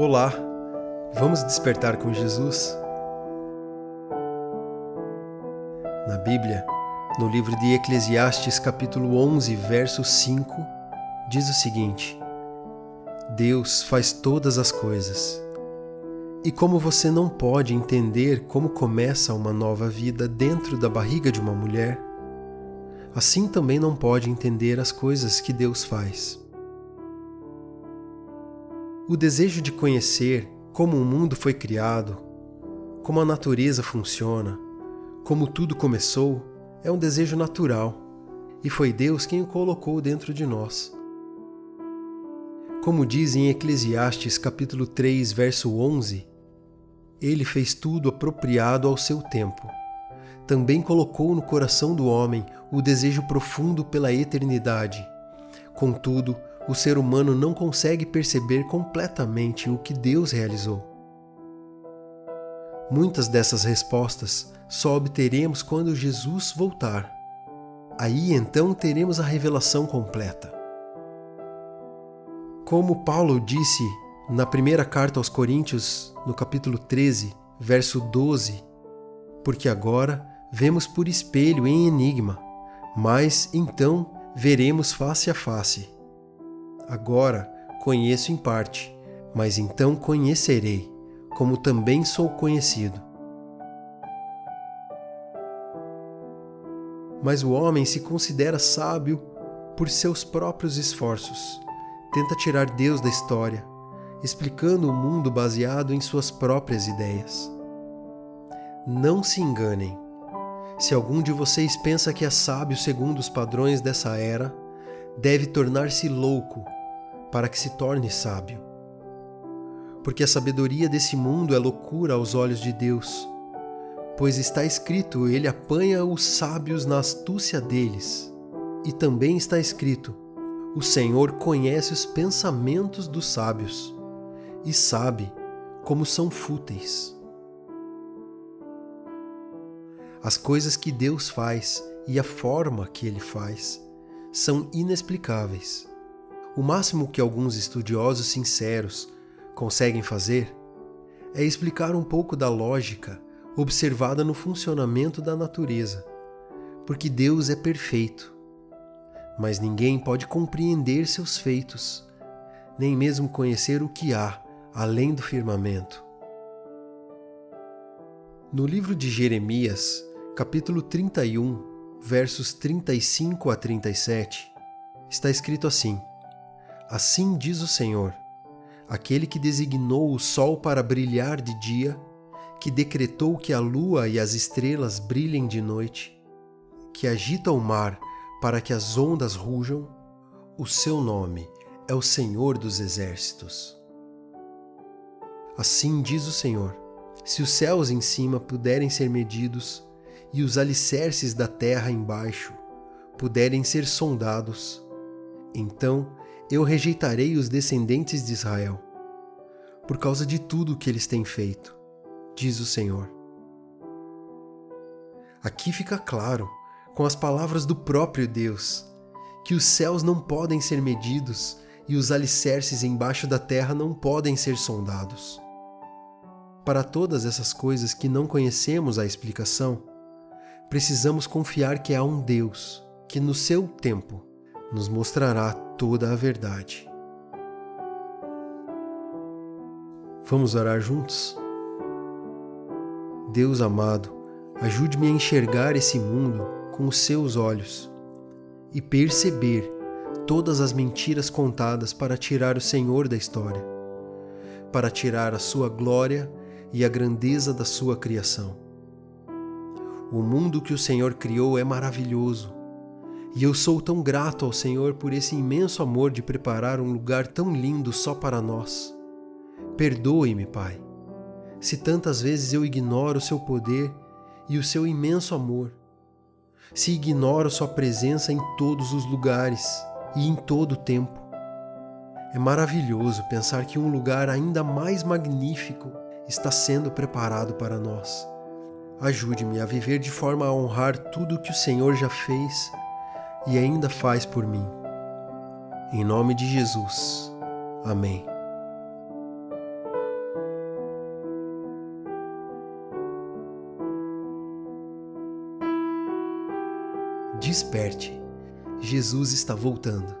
Olá, vamos despertar com Jesus? Na Bíblia, no livro de Eclesiastes, capítulo 11, verso 5, diz o seguinte: Deus faz todas as coisas. E como você não pode entender como começa uma nova vida dentro da barriga de uma mulher, assim também não pode entender as coisas que Deus faz. O desejo de conhecer como o mundo foi criado, como a natureza funciona, como tudo começou, é um desejo natural e foi Deus quem o colocou dentro de nós. Como diz em Eclesiastes capítulo 3, verso 11, ele fez tudo apropriado ao seu tempo. Também colocou no coração do homem o desejo profundo pela eternidade. Contudo, o ser humano não consegue perceber completamente o que Deus realizou. Muitas dessas respostas só obteremos quando Jesus voltar. Aí então teremos a revelação completa. Como Paulo disse na primeira carta aos Coríntios, no capítulo 13, verso 12, porque agora vemos por espelho em enigma, mas então veremos face a face. Agora conheço em parte, mas então conhecerei, como também sou conhecido. Mas o homem se considera sábio por seus próprios esforços. Tenta tirar Deus da história, explicando o mundo baseado em suas próprias ideias. Não se enganem. Se algum de vocês pensa que é sábio segundo os padrões dessa era, deve tornar-se louco para que se torne sábio. Porque a sabedoria desse mundo é loucura aos olhos de Deus, pois está escrito: Ele apanha os sábios na astúcia deles. E também está escrito: O Senhor conhece os pensamentos dos sábios e sabe como são fúteis. As coisas que Deus faz e a forma que Ele faz são inexplicáveis o máximo que alguns estudiosos sinceros conseguem fazer é explicar um pouco da lógica observada no funcionamento da natureza, porque Deus é perfeito. Mas ninguém pode compreender seus feitos, nem mesmo conhecer o que há além do firmamento. No livro de Jeremias, capítulo 31, versos 35 a 37, está escrito assim: Assim diz o Senhor, aquele que designou o sol para brilhar de dia, que decretou que a lua e as estrelas brilhem de noite, que agita o mar para que as ondas rujam, o seu nome é o Senhor dos Exércitos. Assim diz o Senhor: se os céus em cima puderem ser medidos e os alicerces da terra embaixo puderem ser sondados, então eu rejeitarei os descendentes de Israel, por causa de tudo que eles têm feito, diz o Senhor. Aqui fica claro, com as palavras do próprio Deus, que os céus não podem ser medidos e os alicerces embaixo da terra não podem ser sondados. Para todas essas coisas que não conhecemos a explicação, precisamos confiar que há um Deus que, no seu tempo, nos mostrará toda a verdade. Vamos orar juntos? Deus amado, ajude-me a enxergar esse mundo com os seus olhos e perceber todas as mentiras contadas para tirar o Senhor da história, para tirar a sua glória e a grandeza da sua criação. O mundo que o Senhor criou é maravilhoso e eu sou tão grato ao Senhor por esse imenso amor de preparar um lugar tão lindo só para nós. Perdoe-me, Pai, se tantas vezes eu ignoro o seu poder e o seu imenso amor, se ignoro sua presença em todos os lugares e em todo o tempo. É maravilhoso pensar que um lugar ainda mais magnífico está sendo preparado para nós. Ajude-me a viver de forma a honrar tudo o que o Senhor já fez e ainda faz por mim. Em nome de Jesus. Amém. Desperte, Jesus está voltando.